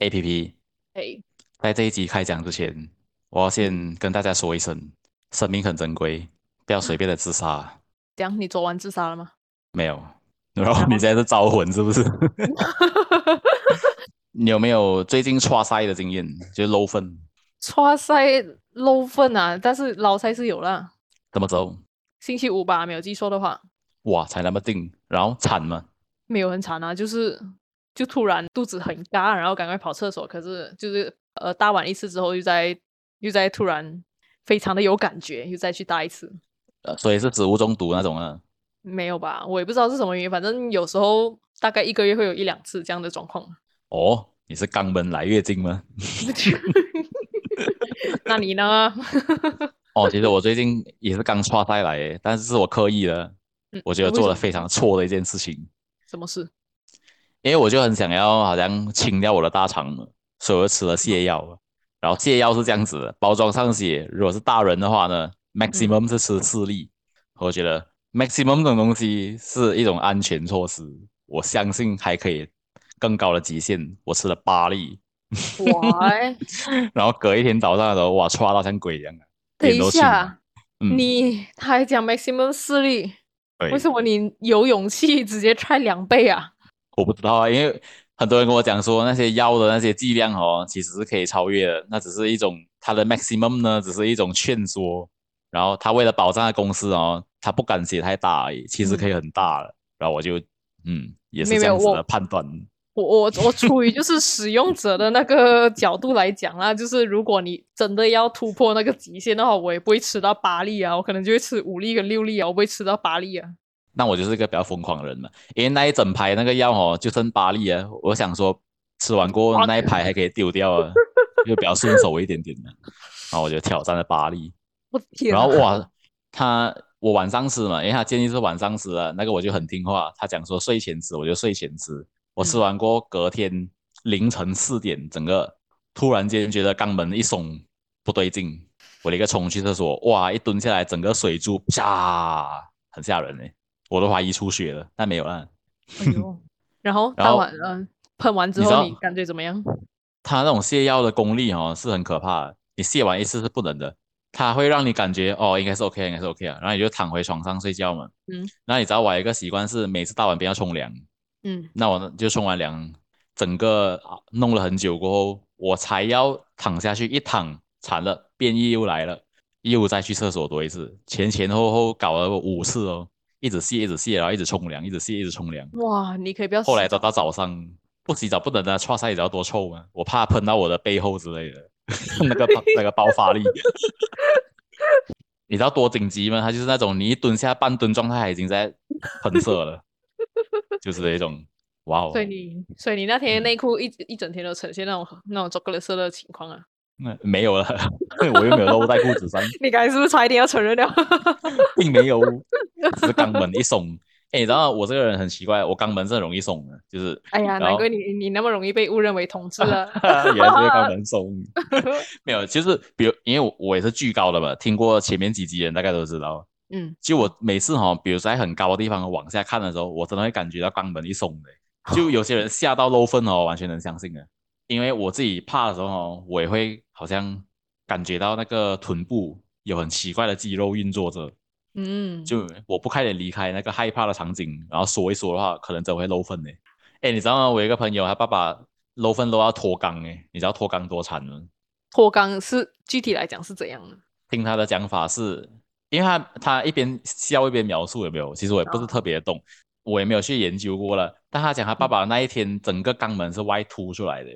A P P。哎，在这一集开讲之前，我要先跟大家说一声，生命很珍贵，不要随便的自杀。这样你昨晚自杀了吗？没有，然后你现在是招魂是不是？你有没有最近刷赛的经验？就是漏分，刷赛漏分啊，但是捞赛是有了。怎么走？星期五吧，没有记错的话。哇，才那么定，然后惨吗？没有很惨啊，就是就突然肚子很嘎，然后赶快跑厕所，可是就是呃大完一次之后，又在又在突然非常的有感觉，又再去大一次。呃，所以是植物中毒那种啊？没有吧，我也不知道是什么原因，反正有时候大概一个月会有一两次这样的状况。哦，你是肛门来月经吗？那你呢？哦，其实我最近也是刚刷赛来，但是是我刻意的，嗯我觉得做了非常错的一件事情，什么事？因为我就很想要好像清掉我的大肠嘛，所以我就吃了泻药。然后泻药是这样子的，包装上写，如果是大人的话呢，maximum 是吃四粒。我觉得 maximum 这种东西是一种安全措施，我相信还可以更高的极限，我吃了八粒。哇 欸，然后隔一天早上的时候，哇，刷到像鬼一样啊！等一下，嗯，你他还讲 maximum 视力，对为什么你有勇气直接 try 两倍啊？我不知道啊，因为很多人跟我讲说，那些药的那些剂量哦，其实是可以超越的，那只是一种它的 maximum 呢，只是一种劝说。然后他为了保障他公司哦，他不敢写太大而已，其实可以很大了。然后我就嗯，也是这样子的判断。我我我出于就是使用者的那个角度来讲啦，就是如果你真的要突破那个极限的话，我也不会吃到八粒啊，我可能就会吃五粒跟六粒啊，我不会吃到八粒啊。那我就是一个比较疯狂的人嘛，因为那一整排那个药哦，就剩八粒啊，我想说吃完过后那一排还可以丢掉啊，就比较顺手一点点的。然后我就挑战了八粒。我天啊！然后哇，他我晚上吃嘛，因为他建议是晚上吃啊，那个我就很听话。他讲说睡前吃，我就睡前吃。我吃完过后，隔天凌晨四点，整个突然间觉得肛门一松，不对劲，我立刻冲去厕所，哇，一蹲下来，整个水珠啪，很吓人哎，我都怀疑出血了，但没有啦。哎呦，然后然后当晚嗯喷完之后，你感觉怎么样？它那种泻药的功力哦是很可怕的，你泻完一次是不能的，它会让你感觉哦应该是 OK，应该是 OK 啊，然后你就躺回床上睡觉嘛。嗯。那你知道我有一个习惯是每次大完便要冲凉，嗯，那我呢就冲完凉，整个啊弄了很久过后，我才要躺下去，一躺惨了，便意又来了，又再去厕所多一次，前前后后搞了五次哦，一直卸一直卸，然后一直冲凉，一直卸一直冲凉。哇，你可以不要后来等到早上不洗澡不能的，刷晒也知道多臭吗？我怕喷到我的背后之类的，那个那个爆发力。你知道多紧急吗？他就是那种你一蹲下半蹲状态，它已经在喷射了，就是那种哇哦所，以你，所以你那天嗯内裤一一整天都呈现那种那种 chocolate 色的情况啊？那没有了，我又没有露在裤子上，你刚才是不是差一点要承认了？并没有，只是肛门一松。哎，你知道我这个人很奇怪，我肛门是很容易松的，就是哎呀，然后难怪你你那么容易被误认为同志了。原来是肛门松。没有，就是比如因为我我也是巨高的嘛，听过前面几集的人大概都知道。嗯，就我每次哈、比如在很高的地方往下看的时候，我真的会感觉到肛门一松的。就有些人吓到漏粪哦，完全能相信的。因为我自己怕的时候哦，我也会好像感觉到那个臀部有很奇怪的肌肉运作着。嗯，就我不快点离开那个害怕的场景，然后说一说的话，可能真会漏粪呢。哎，你知道吗？我有一个朋友，他爸爸漏粪都要脱肛哎，你知道脱肛多惨吗？脱肛是具体来讲是怎样的？听他的讲法是，因为他他一边笑一边描述有没有？其实我也不是哦特别懂，我也没有去研究过了。但他讲他爸爸那一天整个肛门是外凸出来的，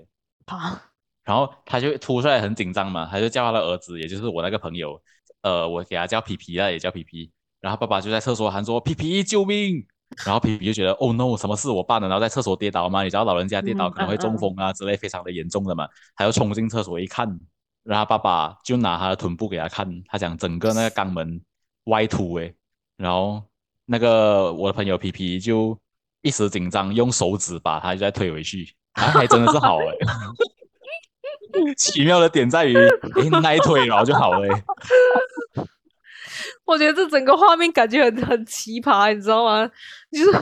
啊，然后他就凸出来很紧张嘛，他就叫他的儿子，也就是我那个朋友，呃，我给他叫皮皮了，也叫皮皮。然后爸爸就在厕所喊说：“皮皮救命！”然后皮皮就觉得哦 no，什么事我办了？然后在厕所跌倒嘛，你知道老人家跌倒嗯可能会中风啊之类，非常的严重的嘛。他就冲进厕所一看，然后爸爸就拿他的臀部给他看，他讲整个那个肛门歪凸诶，然后那个我的朋友皮皮就一时紧张，用手指把他就再推回去，啊，还真的是好诶。奇妙的点在于，诶，那一推然后就好了诶。我觉得这整个画面感觉很很奇葩，你知道吗？就是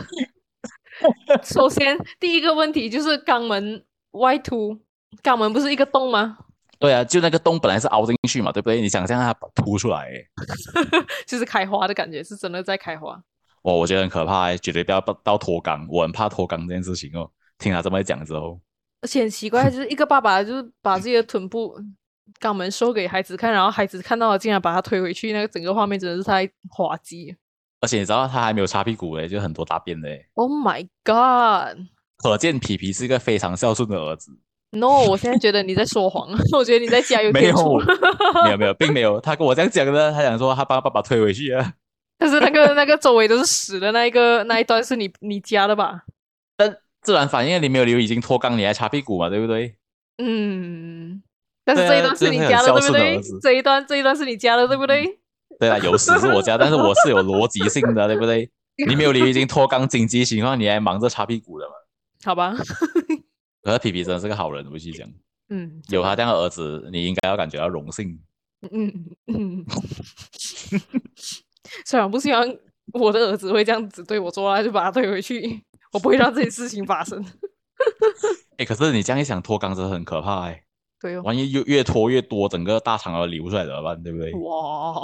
首先第一个问题就是肛门外凸，肛门不是一个洞吗？对啊，就那个洞本来是凹进去嘛，对不对？你想象它凸出来，就是开花的感觉，是真的在开花。哇，我觉得很可怕，绝对不要到脱肛，我很怕脱肛这件事情哦。听他这么讲之后，而且很奇怪，就是一个爸爸就是把自己的臀部肛门收给孩子看，然后孩子看到了，竟然把他推回去，那个整个画面真的是太滑稽。而且你知道他还没有擦屁股诶，就很多大便嘞。Oh my god！可见皮皮是一个非常孝顺的儿子。No，我现在觉得你在说谎，我觉得你在加油没有添醋。，没有没有，并没有。他跟我这样讲的，他想说他把爸爸推回去啊。但是那个那个周围都是屎的那一个那一段是你你加的吧？但自然反应你没有留已经脱肛，你还擦屁股嘛，对不对？嗯，但是这一段是你加的，对不对？这一段这一段是你加的，对不对？对啊，有屎是我加，但是我是有逻辑性的，对不对？你没有留已经脱肛紧急情况，你还忙着擦屁股的嘛？好吧，可是皮皮真的是个好人，我去讲，嗯，有他这样的儿子，你应该要感觉到荣幸。嗯嗯，虽然我不希望我的儿子会这样子对我做，他就把他推回去，我不会让这些事情发生。哎，可是你这样一想，脱肛真的很可怕哎，对哦，万一越越脱越多，整个大肠都流出来怎么办？对不对？哇，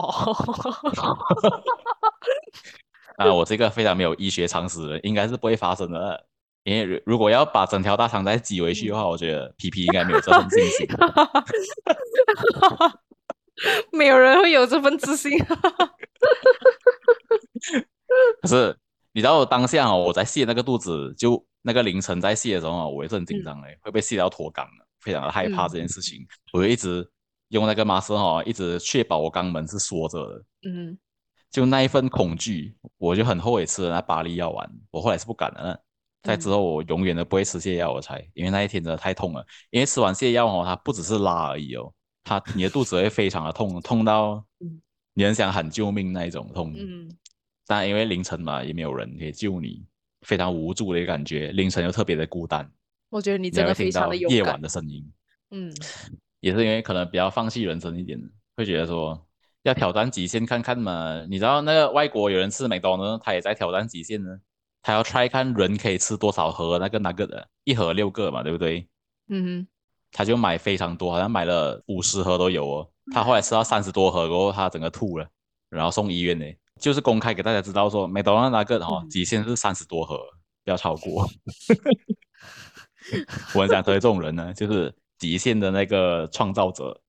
啊，我这个非常没有医学常识的人，应该是不会发生的。因为如如果要把整条大肠再挤回去的话，我觉得皮皮应该没有这份信心。没有人会有这份自信。可是你知道当下哦，我在卸那个肚子，就那个凌晨在卸的时候哦，我也是很紧张哎，会不会卸到脱肛的，非常的害怕嗯这件事情。我就一直用那个麻绳哦，一直确保我肛门是缩着的。嗯就那一份恐惧，我就很后悔吃了那巴利药丸。我后来是不敢了。在之后，我永远都不会吃泻药，我猜，因为那一天真的太痛了。因为吃完泻药哦，它不只是拉而已哦，它你的肚子会非常的痛，痛到 嗯你很想喊救命那一种痛。嗯但因为凌晨嘛，也没有人可以救你，非常无助的一个感觉。凌晨又特别的孤单，我觉得你真的非常的勇敢晚。的声音。嗯也是因为可能比较放弃人生一点，会觉得说要挑战极限看看嘛。你知道那个外国有人吃美多呢，他也在挑战极限呢。他要 try 看人可以吃多少盒那个那个的，一盒六个嘛，对不对？嗯哼他就买非常多，好像买了五十盒都有哦。他后来吃到三十多盒过后，他整个吐了，然后送医院呢。就是公开给大家知道说，麦当劳那个哦，嗯极限是三十多盒，不要超过。我很想成为这种人呢，就是极限的那个创造者。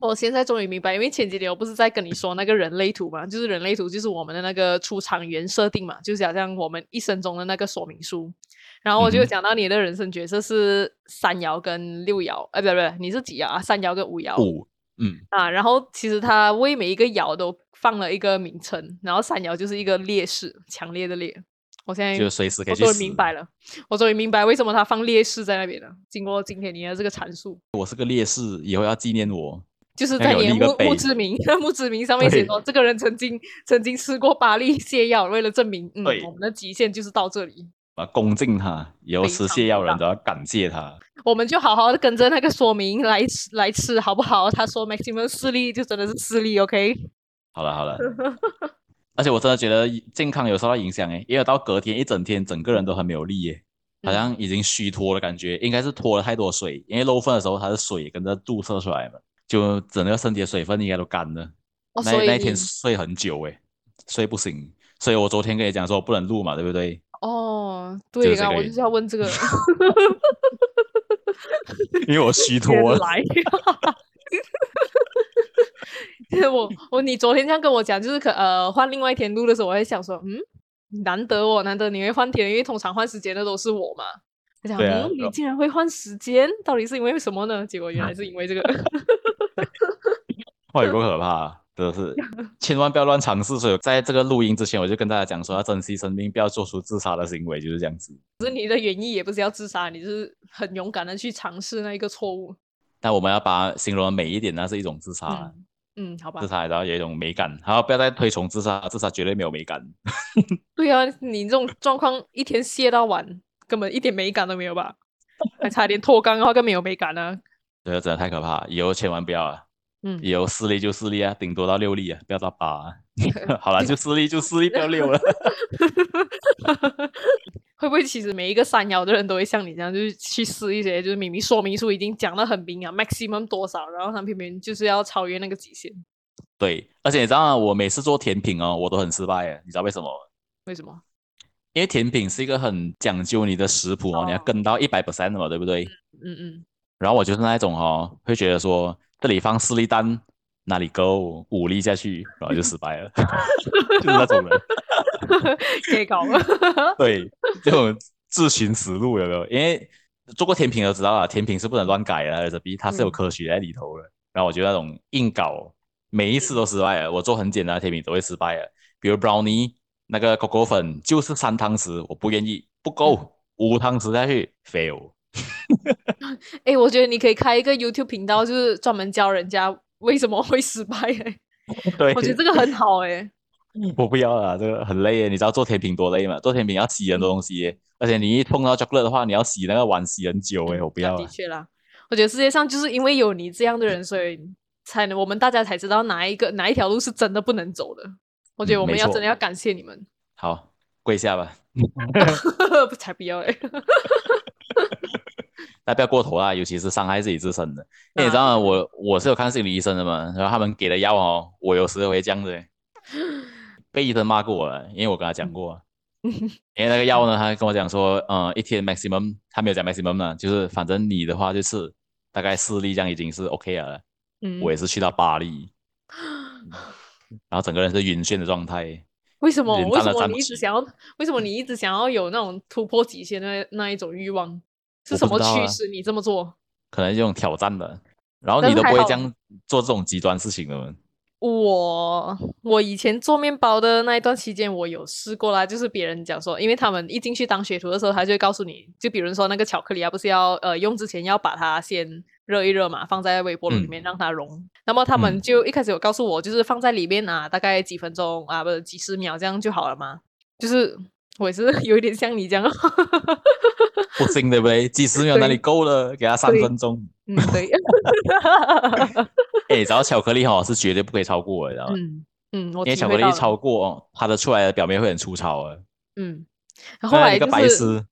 我现在终于明白，因为前几天我不是在跟你说那个人类图嘛，就是人类图就是我们的那个出场原设定嘛，就是好像我们一生中的那个说明书。然后我就讲到你的人生角色是三爻跟六爻，哎，不对不对，你是几爻啊？三爻跟五爻。五，嗯，啊，然后其实他为每一个窑都放了一个名称，然后三窑就是一个烈士，强烈的烈。我现在就随时可以我终于去。明白了，我终于明白为什么他放烈士在那边了。经过今天你的这个阐述，我是个烈士，以后要纪念我。就是在墓墓志铭 墓志铭上面写说，这个人曾经曾经吃过八粒 泻药，为了证明，嗯，我们的极限就是到这里，啊，恭敬他，以后吃泻药人都要感谢他。我们就好好的跟着那个说明来吃来吃，好不好？他说 maximum 四粒就真的是四粒，OK？好了好了，而且我真的觉得健康有受到影响诶，因为到隔天一整天，整个人都很没有力耶，好嗯像已经虚脱的感觉，应该是脱了太多水，因为漏粪的时候它的水跟着注射出来嘛，就整个身体的水分应该都干了。哦，所以那那一天睡很久诶，睡不醒，所以我昨天跟你讲说不能录嘛，对不对？哦，对啊，我就是要问这个，因为我虚脱 来。我我你昨天这样跟我讲，就是可呃换另外一天录的时候，我在想说，嗯，难得哦，难得你会换天，因为通常换时间的都是我嘛。我啊嗯，你竟然会换时间，到底是因为什么呢？结果原来是因为这个。哇，有够可怕、啊，真的是，千万不要乱尝试。所以在这个录音之前，我就跟大家讲说，要珍惜生命，不要做出自杀的行为，就是这样子。可是你的原意也不是要自杀，你是很勇敢的去尝试那一个错误。但我们要把它形容的美一点，那是一种自杀，嗯嗯，好吧自。杀然后有一种美感。好，不要再推崇自杀，自杀绝对没有美感。对啊，你这种状况一天卸到晚，根本一点美感都没有吧？还差点脱肛的话更没有美感呢、这个真的太可怕，以后千万不要啊！嗯，有四粒就四粒啊，顶多到六粒啊，不要到八、啊。好了，就四粒就四粒，不要六了。会不会其实每一个三幺的人都会像你这样，就是去试一些，就是明明说明书已经讲的很明啊，maximum 多少，然后他偏偏就是要超越那个极限。对，而且你知道吗？我每次做甜品哦，我都很失败耶，你知道为什么？为什么？因为甜品是一个很讲究你的食谱哦，你要跟到一百 percent 嘛，对不对？嗯嗯。然后我就是那一种哦，会觉得说这里放四粒蛋，哪里够五粒下去，然后就失败了，就是那种人。可以搞了。对，这种自寻死路有没有？因为做过甜品都知道啊，甜品是不能乱改的，这比它是有科学在里头的。然后我觉得那种硬搞，每一次都失败了。我做很简单的甜品都会失败了，比如 brownie 那个可可粉就是三汤匙，我不愿意，不够五汤匙下去 fail。哎，我觉得你可以开一个 YouTube 频道，就是专门教人家为什么会失败。哎，对，我觉得这个很好哎。我不要了，这个很累耶。你知道做甜品多累吗？做甜品要洗很多东西，而且你一碰到 chocolate 的话，你要洗那个碗洗很久哎。我不要。的确啦，我觉得世界上就是因为有你这样的人，所以才能我们大家才知道哪一个哪一条路是真的不能走的。我觉得我们要真的要感谢你们。好，跪下吧。不才不要哎。那不要过头啦，尤其是伤害自己自身的。因为你知道我我是有看心理医生的嘛，然后他们给的药哦，我有时候会这样子。被医生骂过了，因为我跟他讲过，因为那个药呢，他跟我讲说，嗯，一天 maximum，他没有讲 maximum 呢，就是反正你的话就是大概四粒这样已经是 OK 了。嗯，我也是去到八粒，然后整个人是晕眩的状态。为什么？为什么你一直想要？为什么你一直想要有那种突破极限的那一种欲望？是什么驱使你这么做？可能这种挑战的，然后你都不会这样做这种极端事情的。我我以前做面包的那一段期间，我有试过啦。就是别人讲说，因为他们一进去当学徒的时候，他就会告诉你，就比如说那个巧克力啊，不是要呃用之前要把它先热一热嘛，放在微波炉里面让它融。那么他们就一开始有告诉我，就是放在里面啊，大概几分钟啊，不是几十秒这样就好了嘛。就是我也是有一点像你这样，不行对不对？几十秒哪里够了？给他三分钟。嗯，对。哎，只要巧克力哈是绝对不可以超过的，知道吗？嗯嗯，因为巧克力超过，它的出来的表面会很粗糙啊。嗯，后来就是，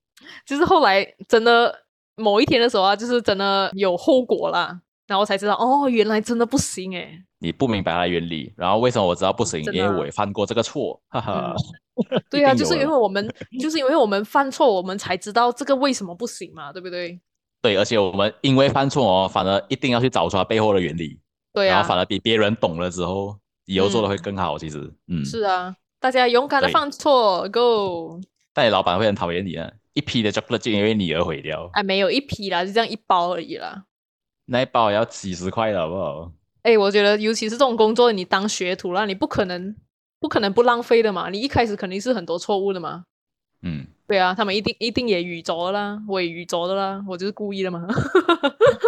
就是后来真的某一天的时候啊，就是真的有后果啦，然后才知道哦，原来真的不行哎。你不明白它的原理，然后为什么我知道不行？因为我也犯过这个错，哈哈。对啊，就是因为我们，就是因为我们犯错，我们才知道这个为什么不行嘛，对不对？对，而且我们因为犯错哦，反而一定要去找出它背后的原理。对啊，然后反而比别人懂了之后，以后做的会更好。其实，嗯，是啊，大家勇敢的犯错，Go。但你老板会很讨厌你啊，一批的 chocolate 就因为你而毁掉。哎，没有一批啦，就这样一包而已啦。那一包要几十块的好不好？哎，我觉得尤其是这种工作，你当学徒了，你不可能不可能不浪费的嘛。你一开始肯定是很多错误的嘛。嗯。对啊，他们一定一定也语着啦，我也语着的啦，我就是故意的嘛。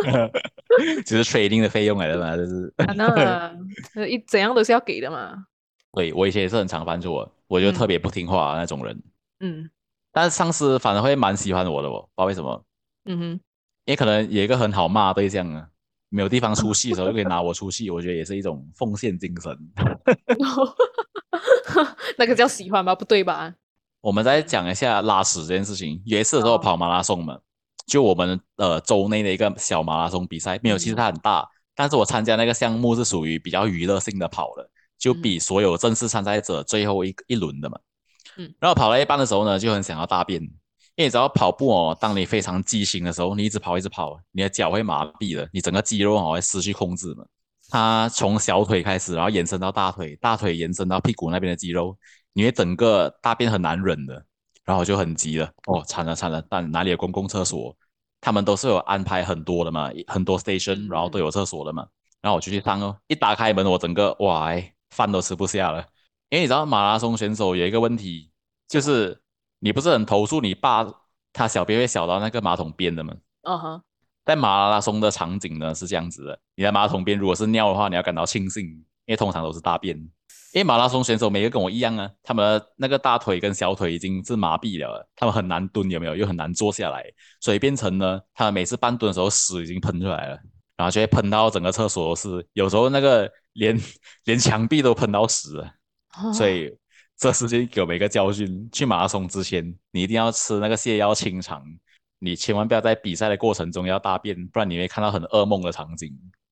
只是 trading 的费用来的嘛，就是。那一怎样都是要给的嘛。对，我以前也是很常犯错，我就特别不听话那种人。嗯。但是上司反而会蛮喜欢我的，我不知道为什么。嗯哼。也可能有一个很好骂对象啊，没有地方出气的时候 就可以拿我出气，我觉得也是一种奉献精神。那个叫喜欢吧？不对吧？我们再讲一下拉屎这件事情。有一次的时候跑马拉松嘛，就我们呃州内的一个小马拉松比赛，没有，其实它很大，但是我参加那个项目是属于比较娱乐性的跑的，就比所有正式参赛者最后一一轮的嘛。嗯，然后跑了一半的时候呢，就很想要大便，因为只要跑步哦，当你非常激情的时候，你一直跑一直跑，你的脚会麻痹的，你整个肌肉哦会失去控制嘛。它从小腿开始，然后延伸到大腿，大腿延伸到屁股那边的肌肉。因为整个大便很难忍的，然后我就很急了，哦，惨了惨了！但哪里有公共厕所？他们都是有安排很多的嘛，很多 station，然后都有厕所的嘛。然后我就去上哦，一打开门，我整个哇，饭都吃不下了。因为你知道马拉松选手有一个问题，就是你不是很投诉你爸他小便会小到那个马桶边的吗？嗯哼，在马拉松的场景呢是这样子的，你在马桶边如果是尿的话，你要感到庆幸，因为通常都是大便。因为马拉松选手每个跟我一样啊，他们那个大腿跟小腿已经是麻痹了，他们很难蹲，有没有？又很难坐下来，所以变成呢，他们每次半蹲的时候屎已经喷出来了，然后就会喷到整个厕所都是，有时候那个连连墙壁都喷到屎了，所以这事情给我们一个教训：去马拉松之前，你一定要吃那个泻药清肠，你千万不要在比赛的过程中要大便，不然你会看到很噩梦的场景。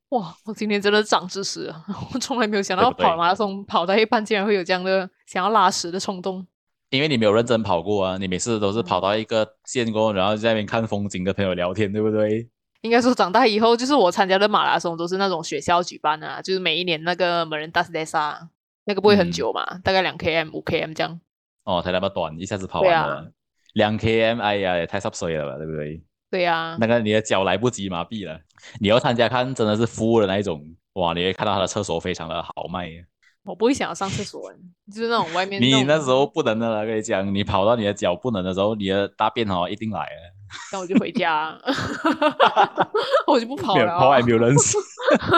哇，我今天真的长知识了，我从来没有想到跑马拉松跑到一半竟然会有这样的想要拉屎的冲动。因为你没有认真跑过啊，你每次都是跑到一个线过后，然后在那边看风景，跟朋友聊天，对不对？应该说长大以后，就是我参加的马拉松都是那种学校举办的、啊，就是每一年那个门人大斯戴萨，那个不会很嗯久嘛，大概两 km、五 km 这样。哦，才那么短，一下子跑完了，两 km，哎呀，也太濕水了吧，对不对？对呀、那个你的脚来不及麻痹了，你要参加看真的是服务的那一种，哇，你会看到他的厕所非常的豪迈。我不会想要上厕所，就是那种外面你那时候不能的了，跟你讲，你跑到你的脚不能的时候，你的大便哦一定来了，那我就回家，我就不跑了、没有哦。ambulance，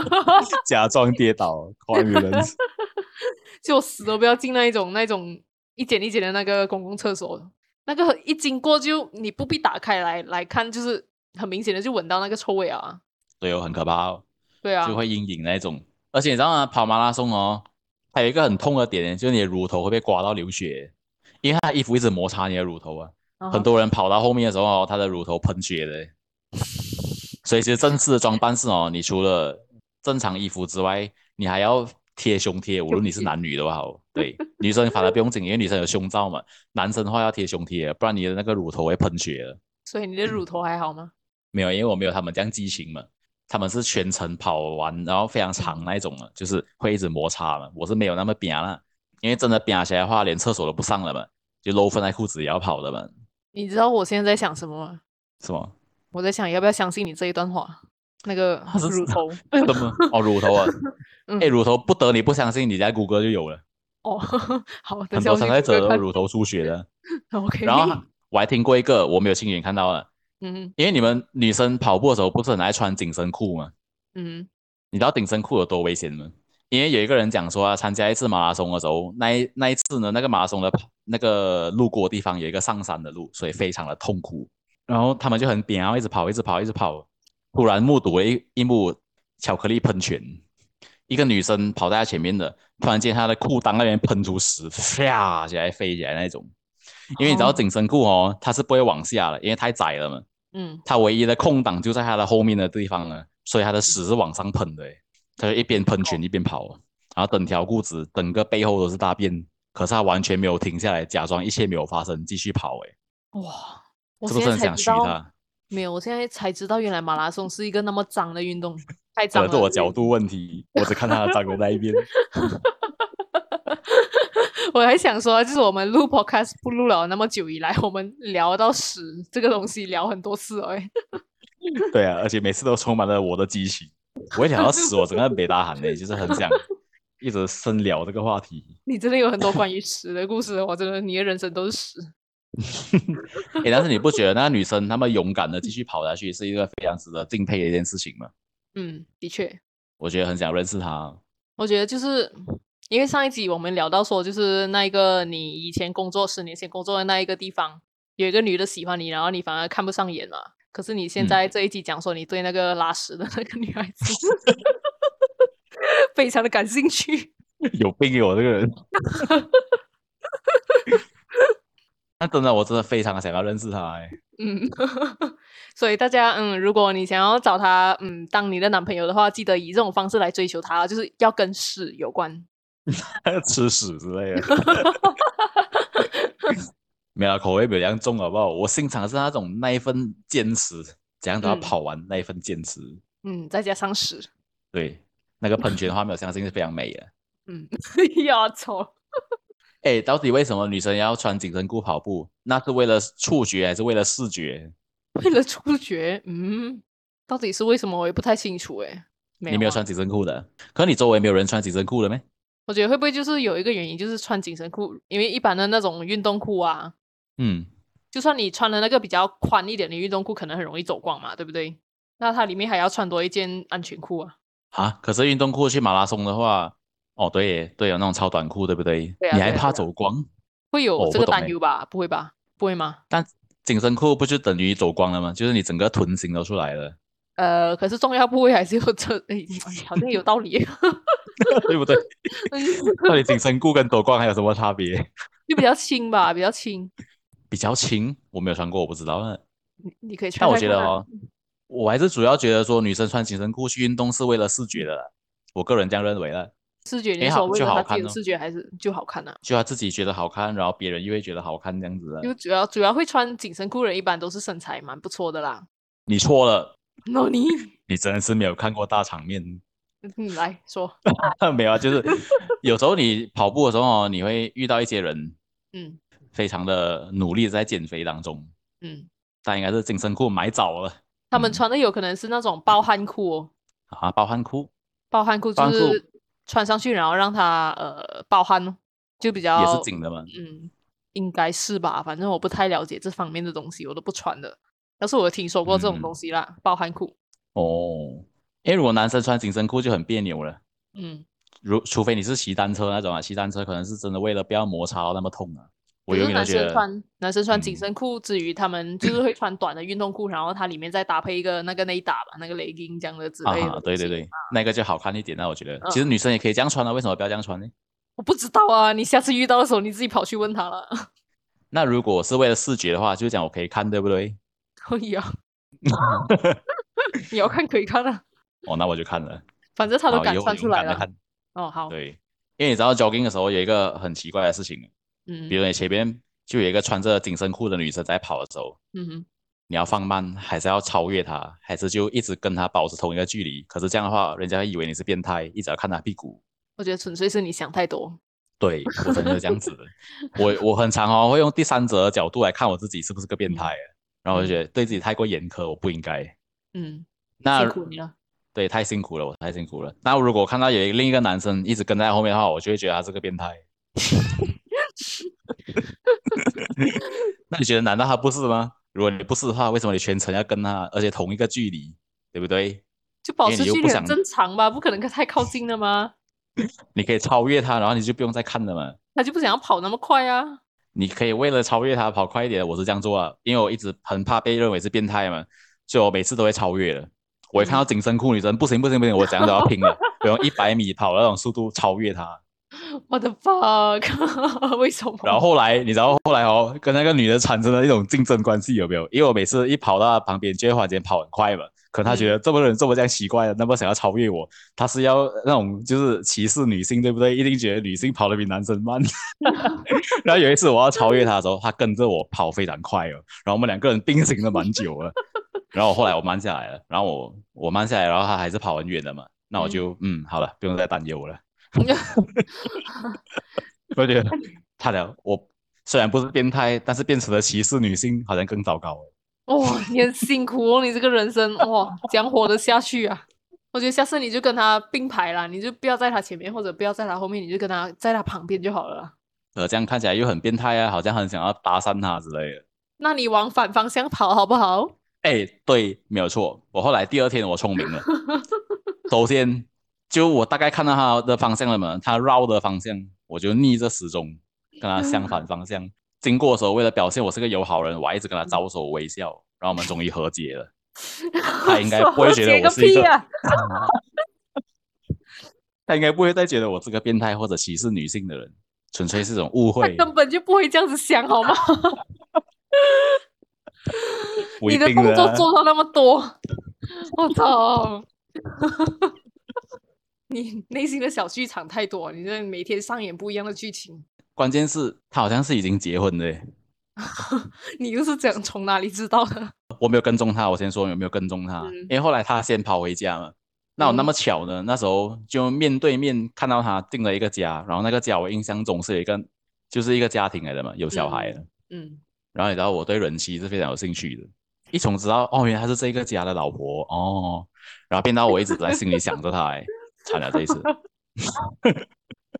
假装跌倒，call ambulance。就死都不要进那一种那种一间一间的那个公共厕所，那个一经过就你不必打开来来看，就是很明显的就闻到那个臭味啊。对哦，很可怕哦，对啊就，会阴影那一种。而且你知道吗？跑马拉松哦，还有一个很痛的点，就是你的乳头会被刮到流血，因为他的衣服一直摩擦你的乳头啊。很多人跑到后面的时候哦，他的乳头喷血的。所以其实正式的装扮是哦，你除了正常衣服之外，你还要贴胸贴，无论你是男女都好。对，女生反而不用紧，因为女生有胸罩嘛。男生的话要贴胸贴，不然你的那个乳头会喷血的。所以你的乳头还好吗？没有，因为我没有他们这样激情嘛。他们是全程跑完，然后非常长那一种的，就是会一直摩擦嘛。我是没有那么扁了，因为真的扁起来的话，连厕所都不上了嘛，就露分在裤子也要跑的嘛。你知道我现在在想什么吗？什么？我在想要不要相信你这一段话？那个乳头 什么？哦，乳头啊，嗯哎、乳头不得你不相信，你在谷歌就有了，哦，好，等很多参赛者乳头出血的。OK，然后我还听过一个，我没有亲眼看到的，嗯因为你们女生跑步的时候不是很爱穿紧身裤吗？嗯你知道紧身裤有多危险吗？因为有一个人讲说啊，参加一次马拉松的时候，那一那一次呢，那个马拉松的跑那个路过的地方有一个上山的路，所以非常的痛苦。然后他们就很扁，然后一直跑，一直跑，一直跑。突然目睹了一一幕巧克力喷泉，一个女生跑在他前面的，突然间他的裤裆那边喷出屎，啪起来飞起来那种。因为你知道哦。紧身裤哦，它是不会往下的，因为太窄了嘛。嗯，它唯一的空档就在它的后面的地方了，所以它的屎是往上喷的诶，它就一边喷泉一边跑，然后整条裤子整个背后都是大便，可是它完全没有停下来，假装一切没有发生，继续跑哎，哇，我现在是不是很想才知道？没有，我现在才知道原来马拉松是一个那么脏的运动，太可脏了。能是我角度问题，我只看他的脏的那一边。我还想说，就是我们录 podcast 不录了那么久以来，我们聊到屎这个东西聊很多次了哎。对啊，而且每次都充满了我的激情。我一想到死，我整个北大喊的，就是很想一直深聊这个话题。你真的有很多关于屎的故事，我真的你的人生都是屎。诶，但是你不觉得那个女生那么勇敢的继续跑下去是一个非常值得敬佩的一件事情吗？嗯，的确，我觉得很想认识他。我觉得就是因为上一集我们聊到说，就是那一个你以前工作十年前工作的那一个地方，有一个女的喜欢你，然后你反而看不上眼了。可是你现嗯在这一集讲说你对那个拉屎的那个女孩子 非常的感兴趣。有病哦，这个人。那真的，我真的非常想要认识他哎。嗯，所以大家嗯，如果你想要找他嗯当你的男朋友的话，记得以这种方式来追求他，就是要跟屎有关。吃屎之类的。没有口味比较重好不好？我欣赏的是那种那一份坚持，怎样都要嗯跑完那一份坚持。嗯，再加上屎，对，那个喷泉的画面，我相信是非常美的。嗯，要丑。哎，到底为什么女生要穿紧身裤跑步？那是为了触觉还是为了视觉？为了触觉，嗯，到底是为什么我也不太清楚诶。啊你没有穿紧身裤的，可你周围没有人穿紧身裤的咩？我觉得会不会就是有一个原因，就是穿紧身裤，因为一般的那种运动裤啊，嗯，就算你穿的那个比较宽一点的运动裤，可能很容易走光嘛，对不对？那它里面还要穿多一件安全裤啊。啊，可是运动裤去马拉松的话，哦，对耶，对，有那种超短裤，对不对？对啊你还怕走光？会有这个担忧吧？不会吧？不会吗？但紧身裤不就等于走光了吗？就是你整个臀型都出来了。呃，可是重要部位还是有这，诶，好像有道理。对不对？到底紧身裤跟走光还有什么差别？就比较轻吧，比较轻。比较轻，我没有穿过，我不知道呢。你你可以穿但我觉得哦，我还是主要觉得说女生穿紧身裤去运动是为了视觉的，我个人这样认为了。视觉，你诶好是说为就好看哦了他自己的视觉还是就好看啊？就他自己觉得好看，然后别人又会觉得好看，这样子的。就主要主要会穿紧身裤的人，一般都是身材蛮不错的啦。你错了，那你你真的是没有看过大场面。你来说，没有啊，就是 有时候你跑步的时候哦，你会遇到一些人嗯非常的努力地在减肥当中，嗯，但应该是紧身裤买早了他们嗯穿的有可能是那种暴汗裤哦，啊，包汗裤暴汗裤暴汗裤就是穿上去然后让它呃暴汗哦，就比较也是紧的嘛。嗯，应该是吧，反正我不太了解这方面的东西，我都不穿的。但是我有听说过这种嗯东西啦，暴汗裤。哦，因为如果男生穿紧身裤就很别扭了，嗯，如除非你是骑单车那种啊，骑单车可能是真的为了不要摩擦到那么痛啊。我可是男永远都觉得，生穿男生穿紧嗯身裤之余，他们就是会穿短的运动裤，然后它里面再搭配一个那个内搭吧，那个 legging 这样的之类的、啊，对对，对，那个就好看一点那我觉得，其嗯实女生也可以这样穿啊，为什么不要这样穿呢？我不知道啊，你下次遇到的时候你自己跑去问他了。那如果是为了视觉的话，就是讲我可以看，对不对？可以啊，你要看可以看啊，哦，那我就看了，反正他都敢穿出来了。哦，好，对，因为你知道 jogging 的时候有一个很奇怪的事情，嗯比如你前面就有一个穿着紧身裤的女生在跑的时候，嗯哼，你要放慢，还是要超越她，还是就一直跟她保持同一个距离？可是这样的话，人家会以为你是变态，一直要看她屁股。我觉得纯粹是你想太多。对我真的是这样子的，我我很常哦会用第三者的角度来看我自己是不是个变态，然后我就觉得对自己太过严苛，我不应该。嗯，那辛苦你了。对太辛苦了，我太辛苦了。那如果看到有另一个男生一直跟在后面的话，我就会觉得他是个变态。那你觉得难道他不是吗？如果你不是的话，为什么你全程要跟他，而且同一个距离，对不对？就保持距离正常吧，不可能太靠近了吗？你可以超越他，然后你就不用再看了嘛。他就不想要跑那么快啊。你可以为了超越他跑快一点，我是这样做啊，因为我一直很怕被认为是变态嘛，所以我每次都会超越的。我一看到紧身裤女生，不行不行不行，我怎样都要拼了，我用一百米跑那种速度超越她。我的 fuck，为什么？然后后来你知道后来哦，跟那个女的产生了一种竞争关系，有没有？因为我每次一跑到她旁边，就会忽然间跑很快嘛。可她觉得这么人这么这样奇怪的，那么想要超越我，她是要那种就是歧视女性，对不对？一定觉得女性跑得比男生慢。然后有一次我要超越她的时候，她跟着我跑非常快哦，然后我们两个人并行了蛮久了。然后后来我慢下来了，然后我我慢下来，然后她还是跑很远的嘛，那我就嗯好了，不用再担忧了。我觉得他的我虽然不是变态，但是变成了歧视女性，好像更糟糕哦。哇、你很辛苦哦，你这个人生哇，怎样活得下去啊？我觉得下次你就跟他并排啦，你就不要在他前面，或者不要在他后面，你就跟他在他旁边就好了啦。呃，这样看起来又很变态啊，好像很想要搭讪他之类的。那你往反方向跑好不好？哎，对，没有错。我后来第二天我聪明了，首先就我大概看到他的方向了嘛，他绕的方向，我就逆着时钟跟他相反方向。经过的时候，为了表现我是个友好人，我还一直跟他招手微笑，然后我们终于和解了。他应该不会觉得我是一个个啊！他应该不会再觉得我是个变态或者歧视女性的人，纯粹是种误会他会。根本就不会这样子想，好吗？你的动定的啊作做到那么多，我操！你内心的小剧场太多，你这每天上演不一样的剧情，关键是他好像是已经结婚的，你又是从哪里知道的？我没有跟踪他，我先说有没有跟踪他，嗯因为后来他先跑回家了。那我那么巧呢？那时候就面对面看到他订了一个家，然后那个家我印象中是有一个就是一个家庭来的嘛，有小孩的。嗯，然后你知道我对人妻是非常有兴趣的，一从知道哦，原来她是这个家的老婆哦，然后变到我一直在心里想着她，哎，惨了这一次。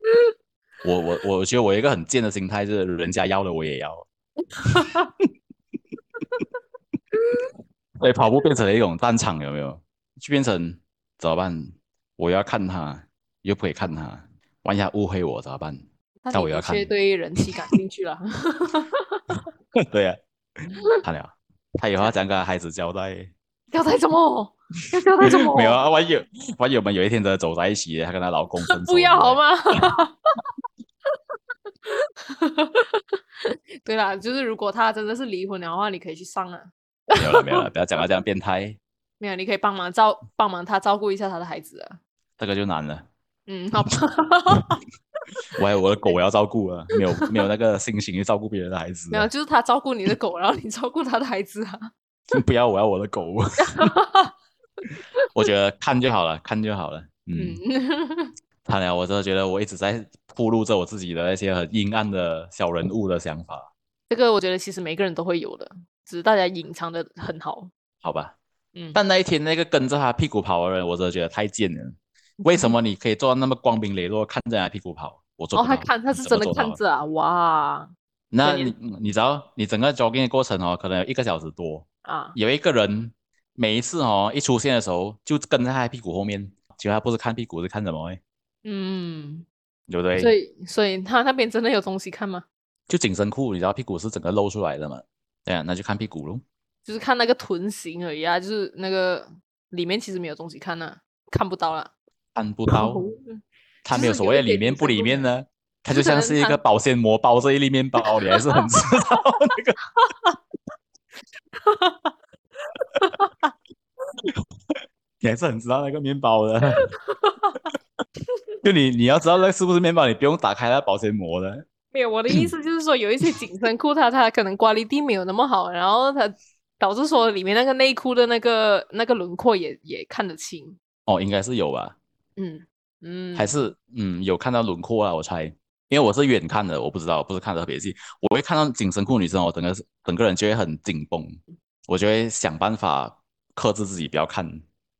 我我我觉得我有一个很贱的心态，就是人家要的我也要。所以跑步变成了一种战场，有没有？就变成怎么办？我要看他，又不可以看他，万一他误会我怎么办？那但我要看确对人气感兴趣了。对呀、啊，他了，他以后要怎样跟孩子交代？交代什么？要叫他怎么？没有啊，万一万一我们有一天真的走在一起，她跟她老公分手，不要好吗？吗？对啦，就是如果他真的是离婚的话，你可以去上啊。没有了，没有了，不要讲到这样变态，没有，你可以帮忙照帮忙他照顾一下他的孩子啊。这个就难了。嗯，好吧。我还有我的狗要照顾啊，没有没有那个心情去照顾别人的孩子啊。没有，就是他照顾你的狗，然后你照顾他的孩子啊。不要，我要我的狗。我觉得看就好了，看就好了。嗯，嗯，看了，我真的觉得我一直在铺露着我自己的那些很阴暗的小人物的想法，这个我觉得其实每个人都会有的，只是大家隐藏的很好。好吧？嗯，但那一天那个跟着他屁股跑的人，我真的觉得太贱了。为什么你可以做到那么光明磊落，看着他屁股跑？我做哦，不到。他看他是真的看着啊，哇那你你知道，你整个 jogging 的过程哦，可能有一个小时多。啊，有一个人每一次哦一出现的时候，就跟在他的屁股后面，结果他不是看屁股，是看什么诶？嗯，对不对？所以所以他那边真的有东西看吗？就紧身裤，你知道屁股是整个露出来的嘛？对啊，那就看屁股喽。就是看那个臀型而已啊，就是那个里面其实没有东西看呐、看不到啦。看不到，它没有所谓的里面不里面呢，它就像是一它个保鲜膜包着一粒面包，你还是很知道那个。你还是很知道那个面包的，就你你要知道那是不是面包，你不用打开那保鲜膜的。没有，我的意思就是说，有一些紧身裤它它可能刮力地没有那么好，然后它导致说里面那个内裤的那个那个轮廓也也看得清。哦，应该是有吧？嗯嗯，还是嗯有看到轮廓啊？我猜，因为我是远看的，我不知道，不是看的特别细。我会看到紧身裤女生，我整个整个人就会很紧绷，我就会想办法克制自己不要看，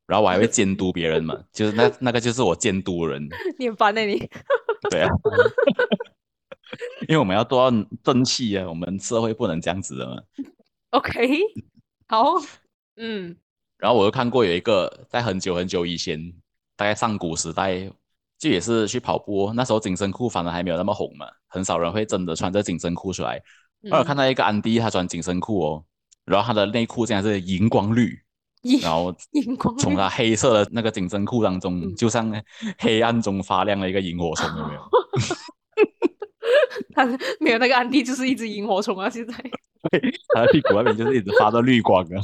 然后我还会 监督别人嘛，就是那那个就是我监督人，你很烦的、你。对啊，因为我们要做到正气啊，我们社会不能这样子的嘛。OK，好，嗯然后我又看过有一个在很久很久以前，大概上古时代，就也是去跑步哦，那时候紧身裤反而还没有那么红嘛，很少人会真的穿着紧身裤出来。然后看到一个安迪，他穿紧身裤哦，然后他的内裤竟然是荧光绿，荧然后 荧光从他黑色的那个紧身裤当中，嗯就像黑暗中发亮的一个萤火虫，有没有？他没有那个安迪就是一只萤火虫啊！现在 他的屁股外面就是一直发着绿光啊，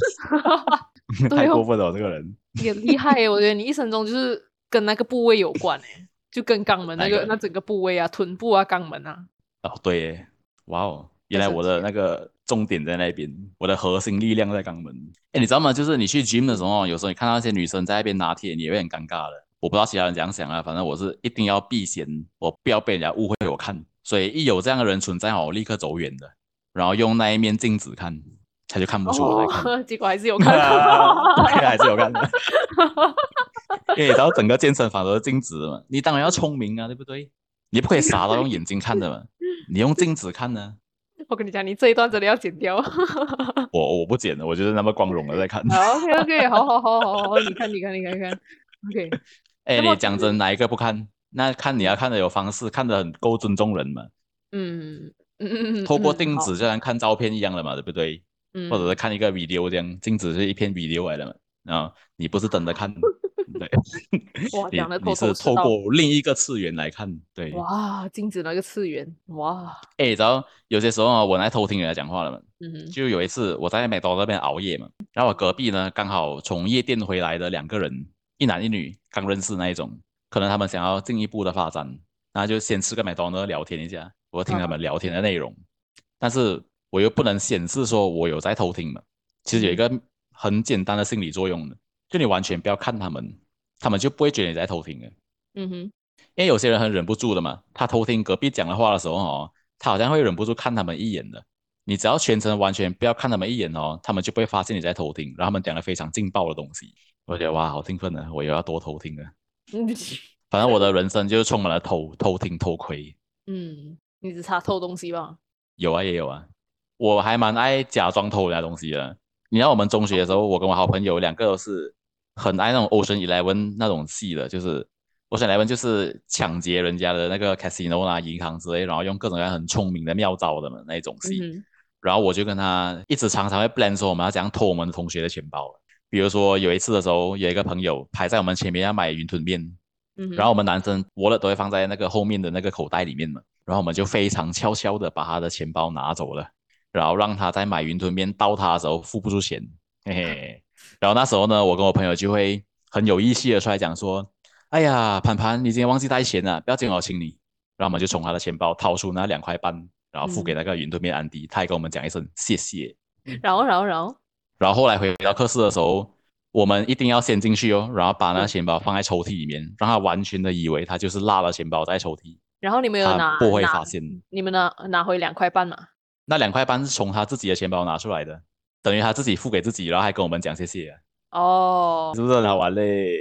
太过分了，这个人。你很厉害耶！我觉得你一生中就是跟那个部位有关诶，就跟肛门那个个那整个部位啊，臀部啊，肛门啊。哦，对耶，哇哦，原来我的那个重点在那边，我的核心力量在肛门。哎，你知道吗？就是你去 gym 的时候，有时候你看到那些女生在那边拿铁，你也会很尴尬的。我不知道其他人怎样想啊，反正我是一定要避嫌，我不要被人家误会我看。所以一有这样的人存在哦，我立刻走远的，然后用那一面镜子看，他就看不出我在看。哦，结果还是有看。对，还是有看的。因为你知道整个健身房都是镜子的嘛，你当然要聪明啊，对不对？你不可以傻到用眼睛看的嘛，你用镜子看呢。我跟你讲，你这一段真的要剪掉。我我不剪了，我就是那么光荣的在看。好，OK OK，好好好好好，你看你看你看你看，OK，哎，你讲真，哪一个不看？那看你要看的有方式，看的很够尊重人嘛。嗯嗯嗯嗯，透过嗯镜子，就像看照片一样了嘛，对不对？嗯或者是看一个 video 这样，镜子是一片 video 来的嘛。啊，你不是等着看，对，哇，你讲的是透。过另一个次元来看，对。哇，镜子那个次元，哇，哎，你知道有些时候啊，我来偷听人家讲话了嘛。嗯哼就有一次我在美东那边熬夜嘛，然后我隔壁呢刚好从夜店回来的两个人，一男一女，刚认识那一种，可能他们想要进一步的发展，然后就先吃个麦当劳聊天一下，我听他们聊天的内容，但是我又不能显示说我有在偷听嘛。其实有一个很简单的心理作用的，就你完全不要看他们，他们就不会觉得你在偷听的。嗯哼，因为有些人很忍不住的嘛，他偷听隔壁讲的话的时候哦，他好像会忍不住看他们一眼的。你只要全程完全不要看他们一眼哦，他们就不会发现你在偷听，然后他们讲了非常劲爆的东西。我觉得哇，好兴奋啊！我又要多偷听了。嗯 反正我的人生就是充满了偷偷听偷窥，嗯，你只差偷东西吧？有啊也有啊。我还蛮爱假装偷人家东西的。你知道我们中学的时候，我跟我好朋友两个都是很爱那种 Ocean Eleven 那种戏的，就是 Ocean Eleven 就是抢劫人家的那个 casino 啊、银行之类，然后用各种各样很聪明的妙招的嘛那一种戏。嗯然后我就跟他一直常常会 plan 说我们要怎样偷我们同学的钱包。比如说有一次的时候，有一个朋友排在我们前面要买云吞面，嗯，然后我们男生 wallet 都会放在那个后面的那个口袋里面嘛，然后我们就非常悄悄的把他的钱包拿走了，然后让他在买云吞面到他的时候付不出钱，嘿嘿。然后那时候呢，我跟我朋友就会很有义气的出来讲说，哎呀，盘盘，你今天忘记带钱了，不要紧，我请你。然后我们就从他的钱包掏出那两块半，然后付给那个云吞面安迪，他也跟我们讲一声谢谢。然后然后然后，然后后来回到课室的时候，我们一定要先进去哦，然后把那个钱包放在抽屉里面，让他完全的以为他就是落了钱包在抽屉，然后你们有他拿不会发现。你们拿拿回两块半嘛？那两块半是从他自己的钱包拿出来的，等于他自己付给自己，然后还跟我们讲谢谢，哦，是不是很好玩嘞？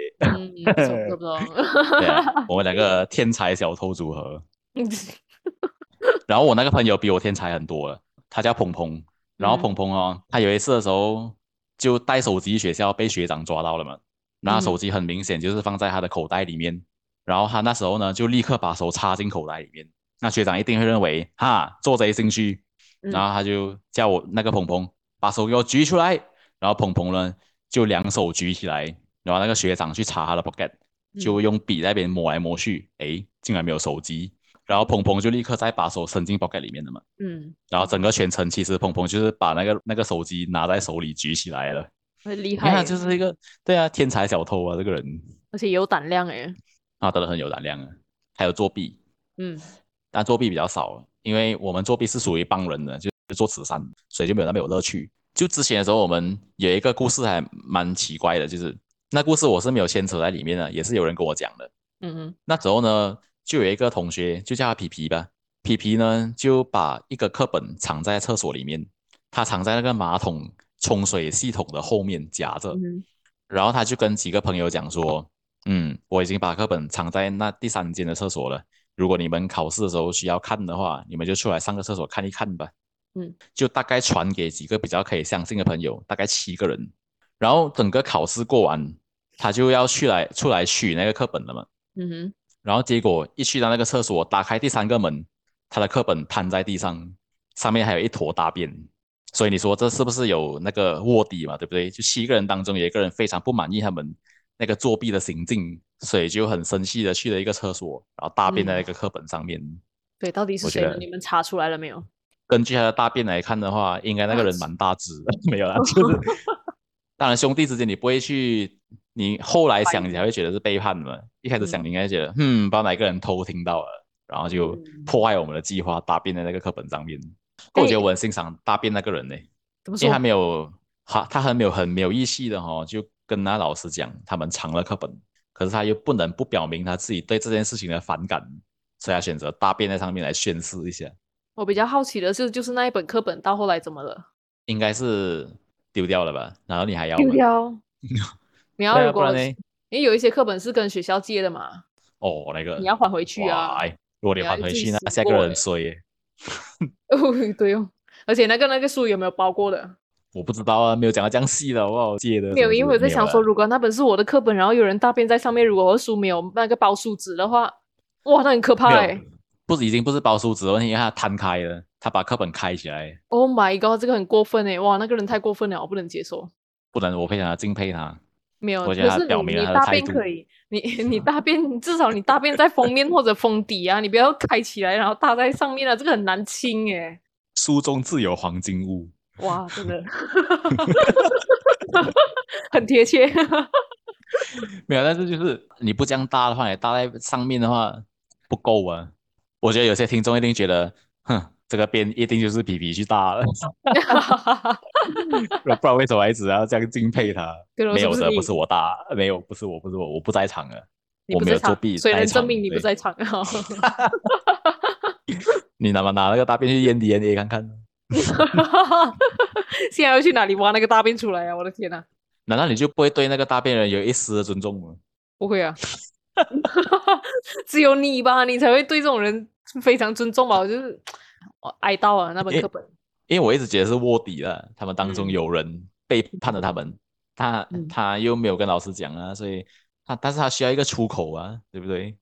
我们两个天才小偷组合。然后我那个朋友比我天才很多了，他叫鹏鹏。然后嗯。鹏鹏哦，他有一次的时候就带手机学校被学长抓到了嘛，那嗯手机很明显就是放在他的口袋里面，然后他那时候呢就立刻把手插进口袋里面，那学长一定会认为哈做贼心虚，嗯。然后他就叫我那个鹏鹏把手给我举出来，然后鹏鹏呢就两手举起来，然后那个学长去查他的 pocket，就嗯。用笔在那边摸来摸去，诶，竟然没有手机，然后鹏鹏就立刻再把手伸进 pocket 里面的嘛。嗯，然后整个全程其实鹏鹏就是把那个那个手机拿在手里举起来了，很厉。你看害就是一个对啊天才小偷啊这个人，而且有胆量哎，他真的很有胆量啊，还有作弊，嗯。但作弊比较少，因为我们作弊是属于帮人的，就是做慈善，所以就没有那么有乐趣。就之前的时候，我们有一个故事还蛮奇怪的，就是那故事我是没有牵扯在里面的，也是有人跟我讲的。嗯嗯那时候呢，就有一个同学，就叫他皮皮吧。皮皮呢，就把一个课本藏在厕所里面，他藏在那个马桶冲水系统的后面夹着。嗯然后他就跟几个朋友讲说：“嗯，我已经把课本藏在那第三间的厕所了。如果你们考试的时候需要看的话，你们就出来上个厕所看一看吧。”嗯，就大概传给几个比较可以相信的朋友，大概七个人。然后整个考试过完，他就要去来出来取那个课本了嘛。嗯哼，然后结果一去到那个厕所，打开第三个门，他的课本摊在地上，上面还有一坨大便。所以你说这是不是有那个卧底嘛？对不对？就七个人当中有一个人非常不满意他们那个作弊的行径，所以就很生气的去了一个厕所，然后大便在那个课本上面。对，到底是谁你们查出来了没有？根据他的大便来看的话，应该那个人蛮大只的，没有啦，就是 当然兄弟之间你不会去，你后来想你才会觉得是背叛嘛。一开始想嗯你应该觉得，嗯，不知道哪个人偷听到了，然后就嗯破坏我们的计划，大便在那个课本上面。我觉得哎我很欣赏大便那个人呢，因为他？没有，他他很没有很没有义气的哈、哦，就跟那老师讲他们藏了课本，可是他又不能不表明他自己对这件事情的反感，所以他选择大便在上面来宣示一下。我比较好奇的是，就是那一本课本到后来怎么了？应该是丢掉了吧？然后你还要吗丢掉。你要如果呢？因为有一些课本是跟学校借的嘛，哦，那个你要还回去啊。哎如果你还回去，那下个人衰耶。哦，对哦，而且那个那个书有没有包过的？我不知道啊，没有讲到这样细的，好不好？借的没有，因为我在想说，如果那本是我的课本，然后有人大便在上面，如果我的书没有那个包书纸的话，哇，那很可怕哎。不是已经不是包书纸的问题，因为他摊开了，他把课本开起来，Oh my god，这个很过分哎！哇，那个人太过分了，我不能接受。不能我非常的敬佩他。没有，我觉得他表明了他的态度便可以，你你大便至少你大便在封面或者封底啊，你不要开起来然后搭在上面啊，这个很难清哎。书中自有黄金屋，哇，真的 很贴切。没有，但是就是你不这样搭的话，你搭在上面的话不够啊。我觉得有些听众一定觉得，哼，这个边一定就是皮皮去大了，不然为什么一直要这样敬佩他？没有的，不是我大，没有，不是我，不是我，我不在场啊，我没有作弊，所以能在场证明你不对在场。你拿嘛拿那个大便去验 DNA 看看？现在要去哪里挖那个大便出来啊？我的天呐、难道你就不会对那个大便人有一丝的尊重吗？不会啊，只有你吧，你才会对这种人非常尊重吧？我就是我哀悼啊，那本课本。因为我一直觉得是卧底了，他们当中嗯有人背叛了他们，他嗯他又没有跟老师讲啊，所以他但是他需要一个出口啊，对不对？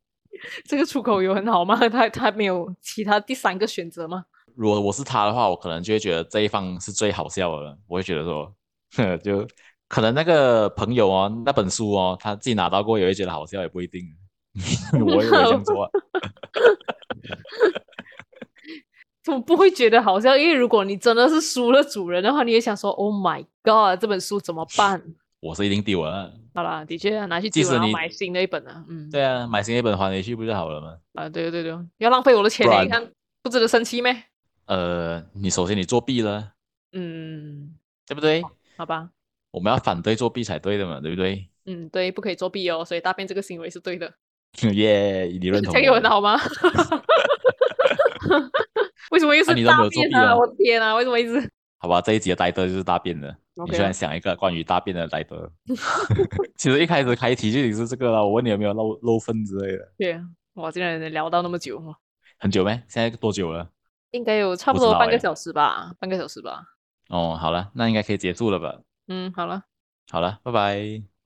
这个出口有很好吗？他他没有其他第三个选择吗？如果我是他的话，我可能就会觉得这一方是最好笑的了，我会觉得说，呵 就可能那个朋友哦，那本书哦，他自己拿到过，也会觉得好笑，也不一定。我也会这样做、啊。怎么不会觉得好笑？因为如果你真的是输了主人的话，你也想说：“Oh my god，这本书怎么办我是一定丢了。？”好了，的确拿去丢然后买新的一本啊。嗯，对啊，买新的一本还回去不就好了吗？啊，对对对，要浪费我的钱呢，你看不值得生气咩？呃，你首先你作弊了，嗯，对不对？好吧，我们要反对作弊才对的嘛，对不对？嗯，对，不可以作弊哦，所以大便这个行为是对的。耶、你认同这样有很我？好吗？为什么又是大便啊？我的天啊！为什么一直？好吧，这一集的呆德就是大便的。你居然想一个关于大便的呆德？其实一开始开题就已经是这个了。我问你有没有漏漏粪之类的？对，哇，竟然能聊到那么久，哇很久没？现在多久了？应该有差不多半个小时吧，半个小时吧。哦，好了，那应该可以结束了吧？嗯，好了。好了，拜拜。